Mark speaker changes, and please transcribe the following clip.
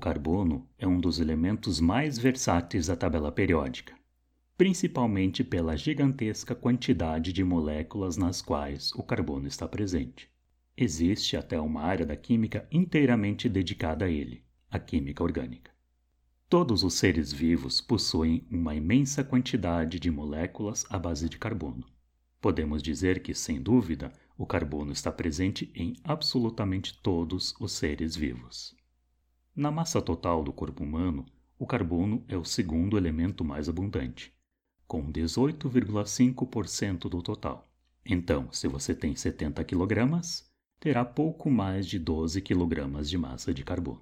Speaker 1: carbono é um dos elementos mais versáteis da tabela periódica, principalmente pela gigantesca quantidade de moléculas nas quais o carbono está presente. Existe até uma área da química inteiramente dedicada a ele, a química orgânica. Todos os seres vivos possuem uma imensa quantidade de moléculas à base de carbono. Podemos dizer que, sem dúvida, o carbono está presente em absolutamente todos os seres vivos. Na massa total do corpo humano, o carbono é o segundo elemento mais abundante, com 18,5% do total. Então, se você tem 70 kg, terá pouco mais de 12 kg de massa de carbono.